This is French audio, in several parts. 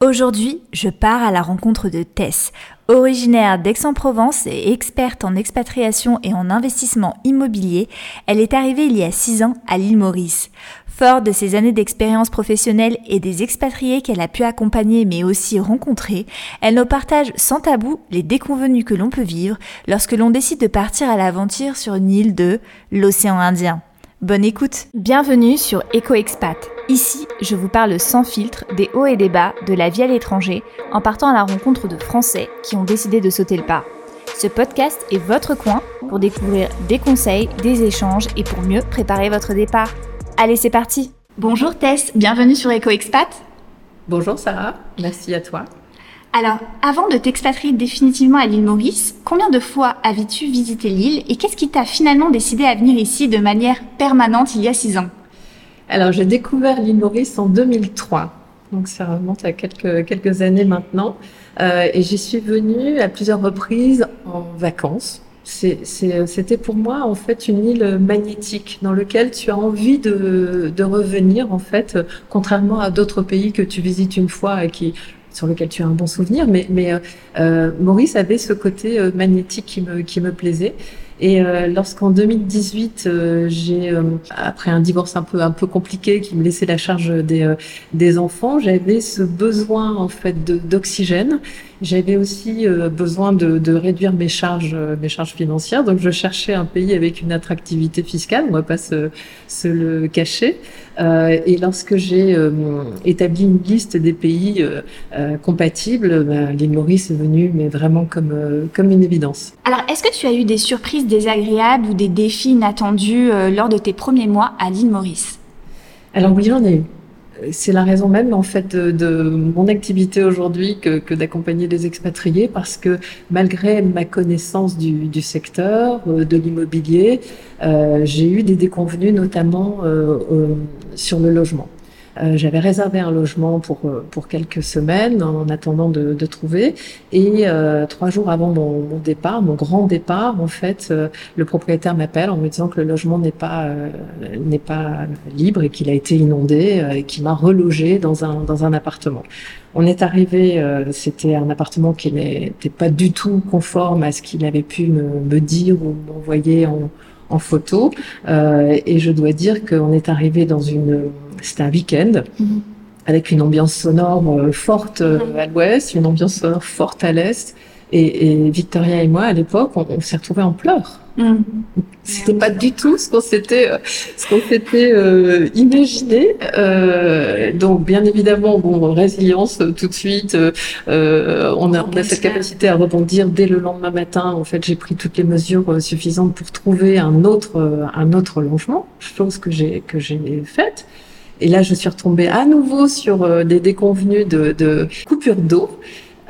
Aujourd'hui, je pars à la rencontre de Tess. Originaire d'Aix-en-Provence et experte en expatriation et en investissement immobilier, elle est arrivée il y a 6 ans à l'île Maurice. Fort de ses années d'expérience professionnelle et des expatriés qu'elle a pu accompagner mais aussi rencontrer, elle nous partage sans tabou les déconvenus que l'on peut vivre lorsque l'on décide de partir à l'aventure sur une île de l'océan Indien. Bonne écoute Bienvenue sur EcoExpat Ici, je vous parle sans filtre des hauts et des bas de la vie à l'étranger en partant à la rencontre de Français qui ont décidé de sauter le pas. Ce podcast est votre coin pour découvrir des conseils, des échanges et pour mieux préparer votre départ. Allez, c'est parti Bonjour Tess, bienvenue sur EcoExpat. Bonjour Sarah, merci à toi. Alors, avant de t'expatrier définitivement à l'île Maurice, combien de fois avais-tu visité l'île et qu'est-ce qui t'a finalement décidé à venir ici de manière permanente il y a six ans? Alors, j'ai découvert l'île Maurice en 2003. Donc, ça remonte à quelques, quelques années maintenant. Euh, et j'y suis venue à plusieurs reprises en vacances. C'était pour moi en fait une île magnétique dans laquelle tu as envie de, de revenir en fait, contrairement à d'autres pays que tu visites une fois et qui sur lequel tu as un bon souvenir. Mais, euh, euh Maurice avait ce côté euh, magnétique qui me plaisait. Et euh, lorsqu'en 2018, euh, j'ai euh, après un divorce un peu un peu compliqué qui me laissait la charge des des enfants, j'avais ce besoin en fait d'oxygène. J'avais aussi besoin de, de, réduire mes charges mes charges financières. Donc je cherchais un pays avec une attractivité fiscale, on va pas se, se le cacher. et lorsque j'ai établi une liste des pays compatibles, ben, l'île Maurice est venue mais vraiment comme comme une évidence. Alors est-ce que tu as eu des surprises désagréables ou des défis inattendus euh, lors de tes premiers mois à l'île Maurice Alors oui, j'en ai eu. C'est la raison même en fait de, mon activité aujourd'hui que, d'accompagner les expatriés parce que malgré ma connaissance du, secteur, euh, de l'immobilier, euh, j'ai eu des déconvenus notamment sur le logement. Euh, j'avais réservé un logement pour euh, pour quelques semaines en attendant de, de trouver. Et euh, trois jours avant mon, mon, départ, mon grand départ, en fait, le propriétaire m'appelle en me disant que le logement n'est pas n'est pas libre et qu'il a été inondé et qu'il m'a relogé dans un dans un appartement. On est arrivé, c'était un appartement qui n'était pas du tout conforme à ce qu'il avait pu me, me dire ou m'envoyer en, en photo. Euh, et je dois dire qu'on est arrivé dans une c'était un week-end. Mhm. avec une ambiance sonore euh, forte euh, mhm. à l'ouest, une ambiance sonore forte à l'est. Et, Victoria et moi, à l'époque, on, s'est retrouvés en pleurs. C'était pas du tout ce qu'on s'était euh, ce qu'on s'était imaginé. donc, bien évidemment, bon, résilience tout de suite. on a, on a cette capacité à rebondir dès le lendemain matin. En fait, j'ai pris toutes les mesures suffisantes pour trouver un autre un autre logement, chose que j'ai que j'ai faite. Et là, je suis retombée à nouveau sur euh, des déconvenus de, de coupure d'eau.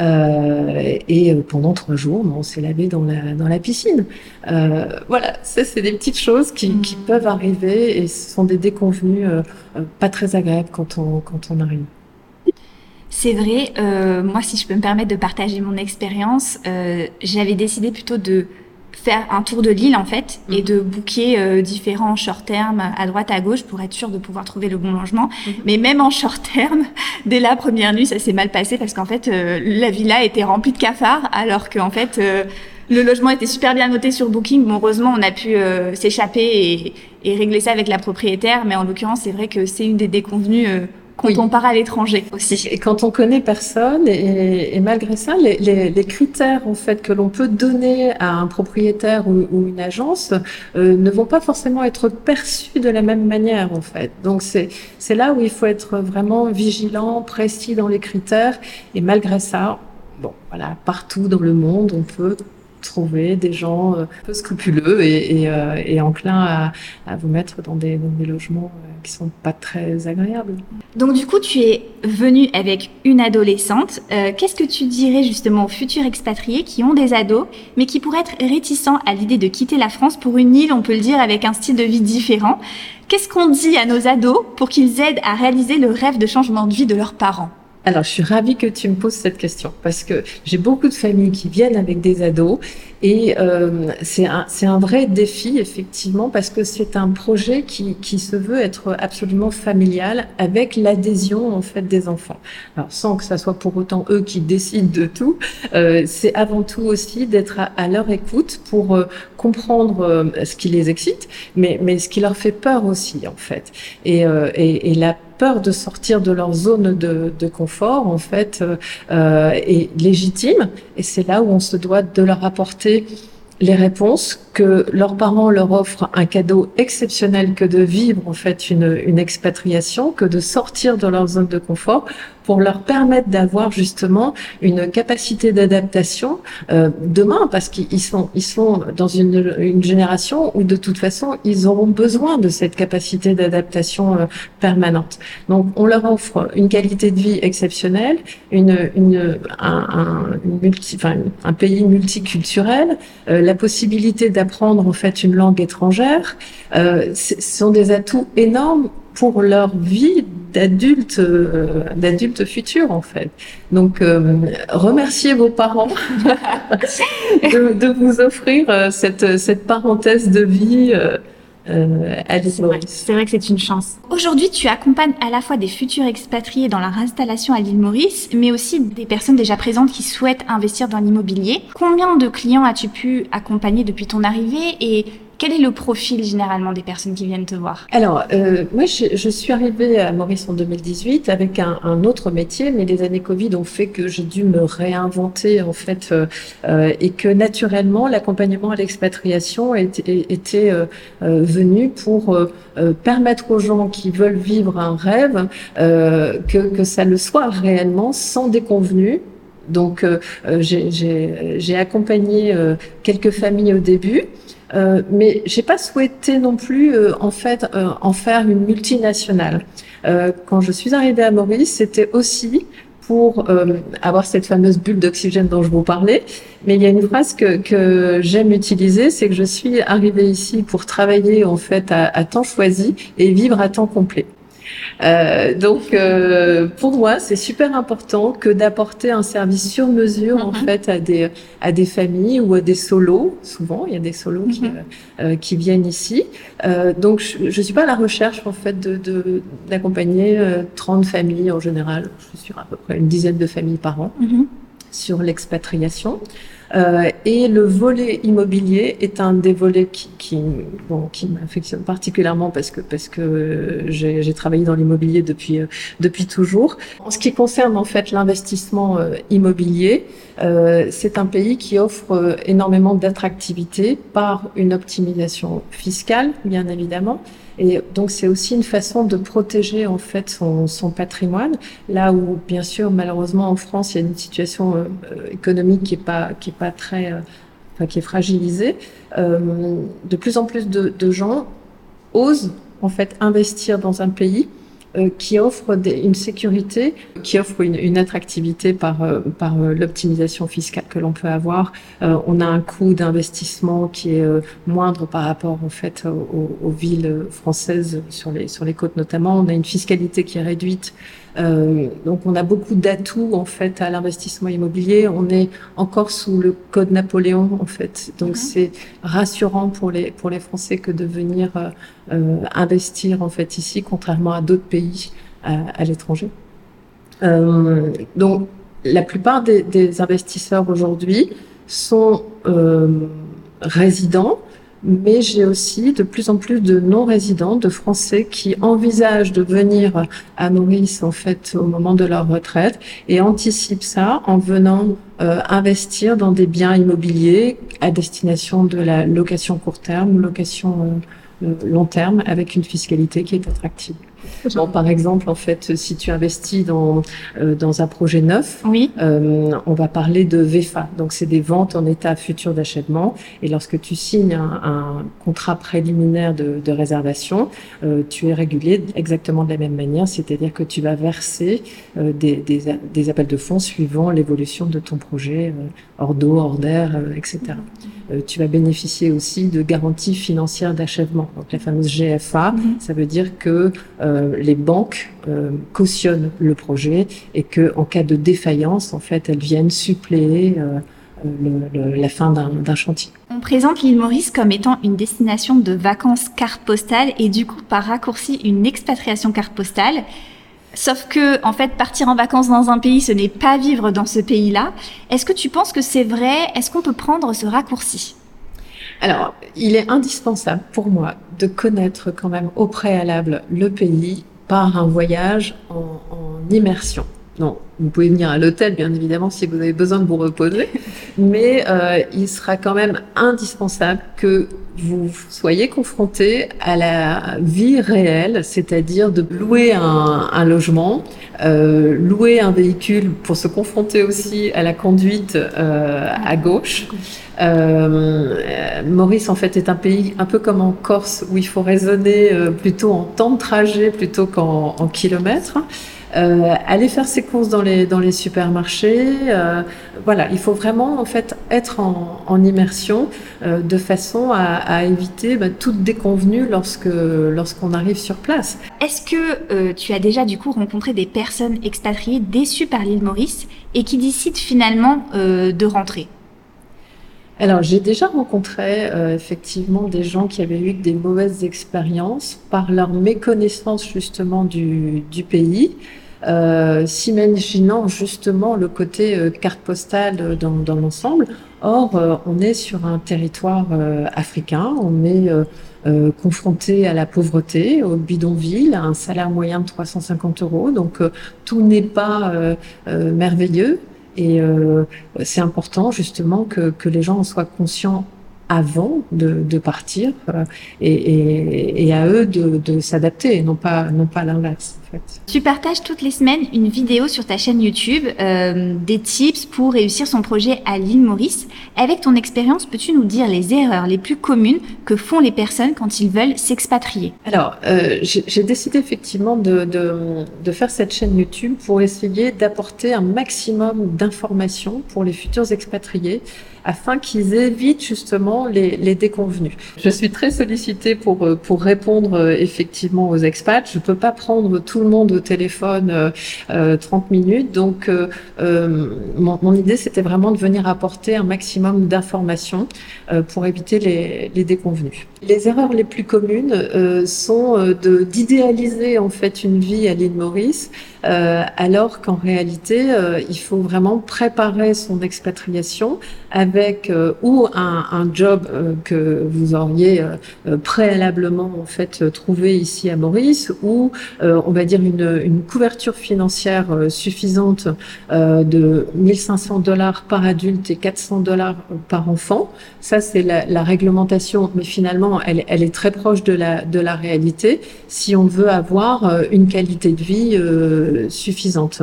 Euh, et euh, pendant trois jours, on s'est lavé dans la, dans la piscine. Euh, voilà, ça, c'est des petites choses qui, qui, mmh. peuvent arriver et ce sont des déconvenus euh, pas très agréables quand on, quand on arrive. C'est vrai, moi, si je peux me permettre de partager mon expérience, j'avais décidé plutôt de faire un tour de l'île en fait et mhm. de booker euh, différents short termes à droite à gauche pour être sûr de pouvoir trouver le bon logement. Mhm. Mais même en short terme, dès la première nuit, ça s'est mal passé parce qu'en fait euh, la villa était remplie de cafards alors qu'en fait euh, le logement était super bien noté sur Booking. Bon, heureusement, on a pu s'échapper et, et, régler ça avec la propriétaire. Mais en l'occurrence, c'est vrai que c'est une des déconvenues quand on part à l'étranger aussi. Et quand on connaît personne, et, et malgré ça, les, les, les, critères en fait que l'on peut donner à un propriétaire ou, ou une agence euh, ne vont pas forcément être perçus de la même manière en fait. Donc c'est c'est là où il faut être vraiment vigilant, précis dans les critères. Et malgré ça, bon voilà, partout dans le monde, on peut trouver des gens euh, peu scrupuleux et, et, euh, enclins à, vous mettre dans des, logements euh, qui sont pas très agréables. Donc du coup, tu es venue avec une adolescente. Qu'est-ce que tu dirais justement aux futurs expatriés qui ont des ados, mais qui pourraient être réticents à l'idée de quitter la France pour une île, on peut le dire, avec un style de vie différent? Qu'est-ce qu'on dit à nos ados pour qu'ils aident à réaliser le rêve de changement de vie de leurs parents? Alors, je suis ravie que tu me poses cette question parce que j'ai beaucoup de familles qui viennent avec des ados et euh, c'est un, un, vrai défi, effectivement, parce que c'est un projet qui, qui, se veut être absolument familial avec l'adhésion, en fait, des enfants. Alors, sans que ça soit pour autant eux qui décident de tout, euh, c'est avant tout aussi d'être à, leur écoute pour euh, comprendre euh, ce qui les excite, mais, mais ce qui leur fait peur aussi, en fait. Et, euh, et, et la peur de sortir de leur zone de, de confort, en fait, est légitime. Et c'est là où on se doit de leur apporter les réponses, que leurs parents leur offrent un cadeau exceptionnel que de vivre en fait une, expatriation, que de sortir de leur zone de confort pour leur permettre d'avoir justement une capacité d'adaptation euh, demain, parce qu'ils sont ils sont dans une, une, génération où de toute façon ils auront besoin de cette capacité d'adaptation euh, permanente. Donc on leur offre une qualité de vie exceptionnelle, une, une un, un, multi, enfin, un pays multiculturel, euh, la possibilité d'apprendre en fait une langue étrangère. Euh, ce sont des atouts énormes pour leur vie d'adulte, euh, d'adulte futur en fait. Donc euh, remerciez vos parents de, de, vous offrir euh, cette, cette parenthèse de vie. Euh, c'est vrai, vrai, que c'est une chance. Aujourd'hui, tu accompagnes à la fois des futurs expatriés dans leur installation à l'île Maurice, mais aussi des personnes déjà présentes qui souhaitent investir dans l'immobilier. Combien de clients as-tu pu accompagner depuis ton arrivée et quel est le profil généralement des personnes qui viennent te voir? Alors, euh, moi, je, suis arrivée à Maurice en 2018 avec un, autre métier, mais les années Covid ont fait que j'ai dû me réinventer en fait, euh, euh et que naturellement, l'accompagnement à l'expatriation était, était euh, euh, venu pour euh, permettre aux gens qui veulent vivre un rêve que, que ça le soit réellement sans déconvenue. Donc, j'ai accompagné quelques familles au début. Euh, mais j'ai pas souhaité non plus euh, en fait euh, en faire une multinationale. Euh, quand je suis arrivée à Maurice, c'était aussi pour avoir cette fameuse bulle d'oxygène dont je vous parlais. Mais il y a une phrase que, que j'aime utiliser, c'est que je suis arrivée ici pour travailler en fait à, à temps choisi et vivre à temps complet. Euh, donc, euh, pour moi, c'est super important que d'apporter un service sur mesure, en mhm. fait, à des, à des familles ou à des solos. Souvent, il y a des solos qui, mhm. euh, qui viennent ici. Euh, donc, je ne suis pas à la recherche, en fait, de d'accompagner 30 familles en général. Je suis sur à peu près une dizaine de familles par an mhm. sur l'expatriation. Euh, et le volet immobilier est un des volets qui, qui, bon, qui m'affectionne particulièrement parce que parce que j'ai travaillé dans l'immobilier depuis euh, depuis toujours. En ce qui concerne en fait l'investissement euh, immobilier, euh, c'est un pays qui offre énormément d'attractivité par une optimisation fiscale, bien évidemment. Et donc c'est aussi une façon de protéger en fait son, son, patrimoine. Là où bien sûr malheureusement en France il y a une situation euh, économique qui est pas qui est pas très enfin qui est fragilisée. de plus en plus de, de gens osent en fait investir dans un pays euh, qui offre des, une sécurité, qui offre une, une attractivité par, euh, par euh, l'optimisation fiscale que l'on peut avoir. on a un coût d'investissement qui est moindre par rapport en fait aux, aux, villes françaises sur les sur les côtes notamment. On a une fiscalité qui est réduite euh, donc on a beaucoup d'atouts en fait à l'investissement immobilier. On est encore sous le code Napoléon en fait, donc mhm. c'est rassurant pour les pour les Français que de venir euh, euh investir en fait ici, contrairement à d'autres pays à, à l'étranger. Euh, donc la plupart des, des investisseurs aujourd'hui sont euh, résidents mais j'ai aussi de plus en plus de non-résidents, de Français qui envisagent de venir à Maurice en fait au moment de leur retraite et anticipent ça en venant euh, investir dans des biens immobiliers à destination de la location court terme, location euh, long terme avec une fiscalité qui est attractive. Bon, par exemple, en fait, si tu investis dans euh, dans un projet neuf, oui. euh, on va parler de VFA. Donc, c'est des ventes en état futur d'achèvement. Et lorsque tu signes un, un contrat préliminaire de, de réservation, euh, tu es régulé exactement de la même manière, c'est-à-dire que tu vas verser des, des, des, appels de fonds suivant l'évolution de ton projet, hors d'eau, hors d'air, etc. Tu vas bénéficier aussi de garanties financières d'achèvement. Donc, la fameuse GFA, mm -hmm. ça veut dire que les banques cautionnent le projet et que en cas de défaillance, en fait, elles viennent suppléer la fin d'un chantier. On présente l'île Maurice comme étant une destination de vacances carte postale et du coup par raccourci une expatriation carte postale. Sauf que, en fait, partir en vacances dans un pays, ce n'est pas vivre dans ce pays-là. Est-ce que tu penses que c'est vrai? Est-ce qu'on peut prendre ce raccourci? Alors, il est indispensable pour moi de connaître quand même au préalable le pays par un voyage en, immersion. Non, vous pouvez venir à l'hôtel, bien évidemment, si vous avez besoin de vous reposer, mais euh, il sera quand même indispensable que vous soyez confronté à la vie réelle, c'est-à-dire de louer un, un logement, euh, louer un véhicule pour se confronter aussi à la conduite euh, à gauche. Euh, Maurice, en fait, est un pays un peu comme en Corse où il faut raisonner euh, plutôt en temps de trajet plutôt qu'en en kilomètres. Euh, aller faire ses courses dans les dans les supermarchés. Euh, voilà, il faut vraiment en fait être en, en immersion euh, de façon à, à éviter bah, toute déconvenue lorsque lorsqu'on arrive sur place. Est-ce que euh, tu as déjà du coup rencontré des personnes expatriées déçues par l'île Maurice et qui décident finalement euh, de rentrer? Alors, j'ai déjà rencontré euh, effectivement des gens qui avaient eu des mauvaises expériences par leur méconnaissance justement du, du pays, euh, s'imaginant justement le côté euh, carte postale dans, dans l'ensemble. Or, euh, on est sur un territoire euh, africain, on est euh, confronté à la pauvreté, au bidonville, à un salaire moyen de 350 euros. Donc, tout n'est pas merveilleux. Et euh, c'est important justement que, que les gens en soient conscients avant de, de partir euh, et, et, et, à eux de, de s'adapter, non pas, non pas l'inverse. Fait. Tu partages toutes les semaines une vidéo sur ta chaîne YouTube, euh, des tips pour réussir son projet à l'île Maurice. Avec ton expérience, peux-tu nous dire les erreurs les plus communes que font les personnes quand ils veulent s'expatrier? Alors, euh, j'ai décidé effectivement de, de, de, faire cette chaîne YouTube pour essayer d'apporter un maximum d'informations pour les futurs expatriés afin qu'ils évitent justement les, les, déconvenus. Je suis très sollicitée pour, pour répondre effectivement aux expats. Je ne peux pas prendre tout le monde au téléphone euh, 30 minutes, donc euh, mon, idée c'était vraiment de venir apporter un maximum d'informations euh, pour éviter les, les, déconvenus. Les erreurs les plus communes euh, sont d'idéaliser en fait une vie à l'île Maurice, alors qu'en réalité il faut vraiment préparer son expatriation avec euh, ou un, job euh, que vous auriez euh, préalablement en fait trouvé ici à Maurice ou on va dire une, couverture financière suffisante de 1500 dollars par adulte et 400 dollars par enfant. Ça c'est la, réglementation, mais finalement elle, est très proche de la réalité si on veut avoir une qualité de vie suffisante.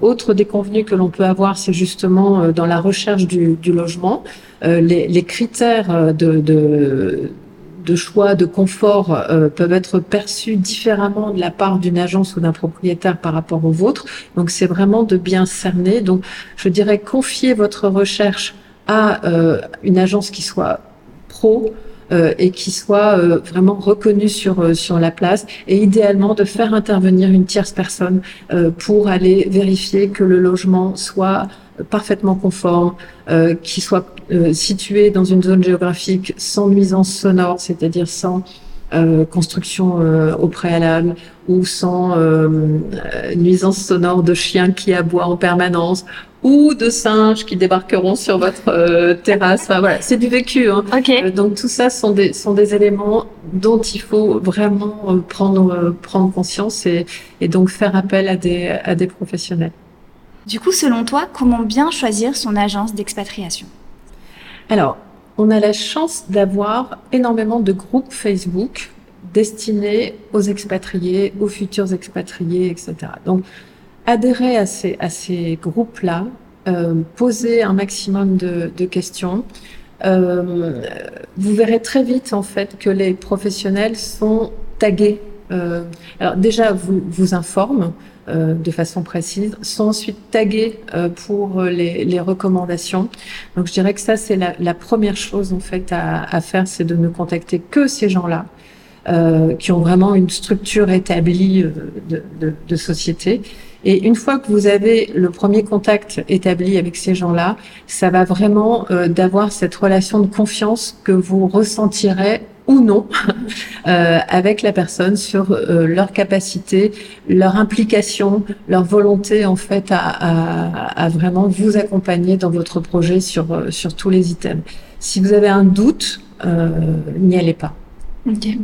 autre déconvenu que l'on peut avoir, c'est justement dans la recherche du, logement, euh, les, critères de, choix, de confort euh, peuvent être perçus différemment de la part d'une agence ou d'un propriétaire par rapport au vôtre. Donc c'est vraiment de bien cerner. Donc je dirais confier votre recherche à euh, une agence qui soit pro, euh, et qui soit euh, vraiment reconnu sur euh, sur la place et idéalement de faire intervenir une tierce personne pour aller vérifier que le logement soit parfaitement conforme, euh, qui soit euh, situé dans une zone géographique sans nuisance sonore, c'est-à-dire sans euh, construction au préalable ou sans nuisance sonore de chiens qui aboient en permanence ou de singes qui débarqueront sur votre terrasse. Enfin, voilà, c'est du vécu. Hein. Okay. donc tout ça sont des sont des éléments dont il faut vraiment prendre prendre conscience et, et donc faire appel à des à des professionnels. Du coup, selon toi, comment bien choisir son agence d'expatriation? Alors, on a la chance d'avoir énormément de groupes Facebook destinés aux expatriés, aux futurs expatriés, etc. Donc, adhérer à ces, à ces groupes-là, euh, poser un maximum de, de questions. Euh, vous verrez très vite en fait que les professionnels sont tagués. Euh, alors déjà, vous vous informent euh, de façon précise, sont ensuite tagués euh, pour les, les, recommandations. Donc je dirais que ça c'est la, la, première chose en fait à, à faire, c'est de ne contacter que ces gens-là. qui ont vraiment une structure établie de, de, de société. Et une fois que vous avez le premier contact établi avec ces gens-là, ça va vraiment euh, d'avoir cette relation de confiance que vous ressentirez ou non euh, avec la personne sur euh, leur capacité, leur implication, leur volonté en fait à, à, à, vraiment vous accompagner dans votre projet sur euh, sur tous les items. Si vous avez un doute, euh, n'y allez pas. Okay.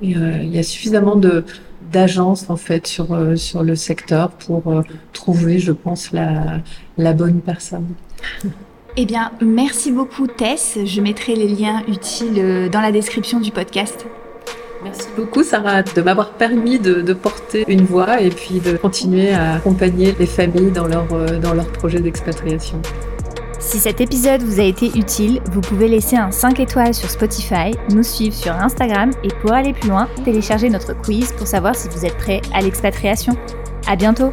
il y a suffisamment de d'agences en fait sur euh, sur le secteur pour euh, trouver, je pense, la la bonne personne. Eh bien, merci beaucoup Tess. Je mettrai les liens utiles euh, dans la description du podcast. Merci beaucoup Sarah de m'avoir permis de, de, porter une voix et puis de continuer à accompagner les familles dans leur, dans leur projet d'expatriation. Si cet épisode vous a été utile, vous pouvez laisser un 5 étoiles sur Spotify, nous suivre sur Instagram et pour aller plus loin, télécharger notre quiz pour savoir si vous êtes prêt à l'expatriation. À bientôt!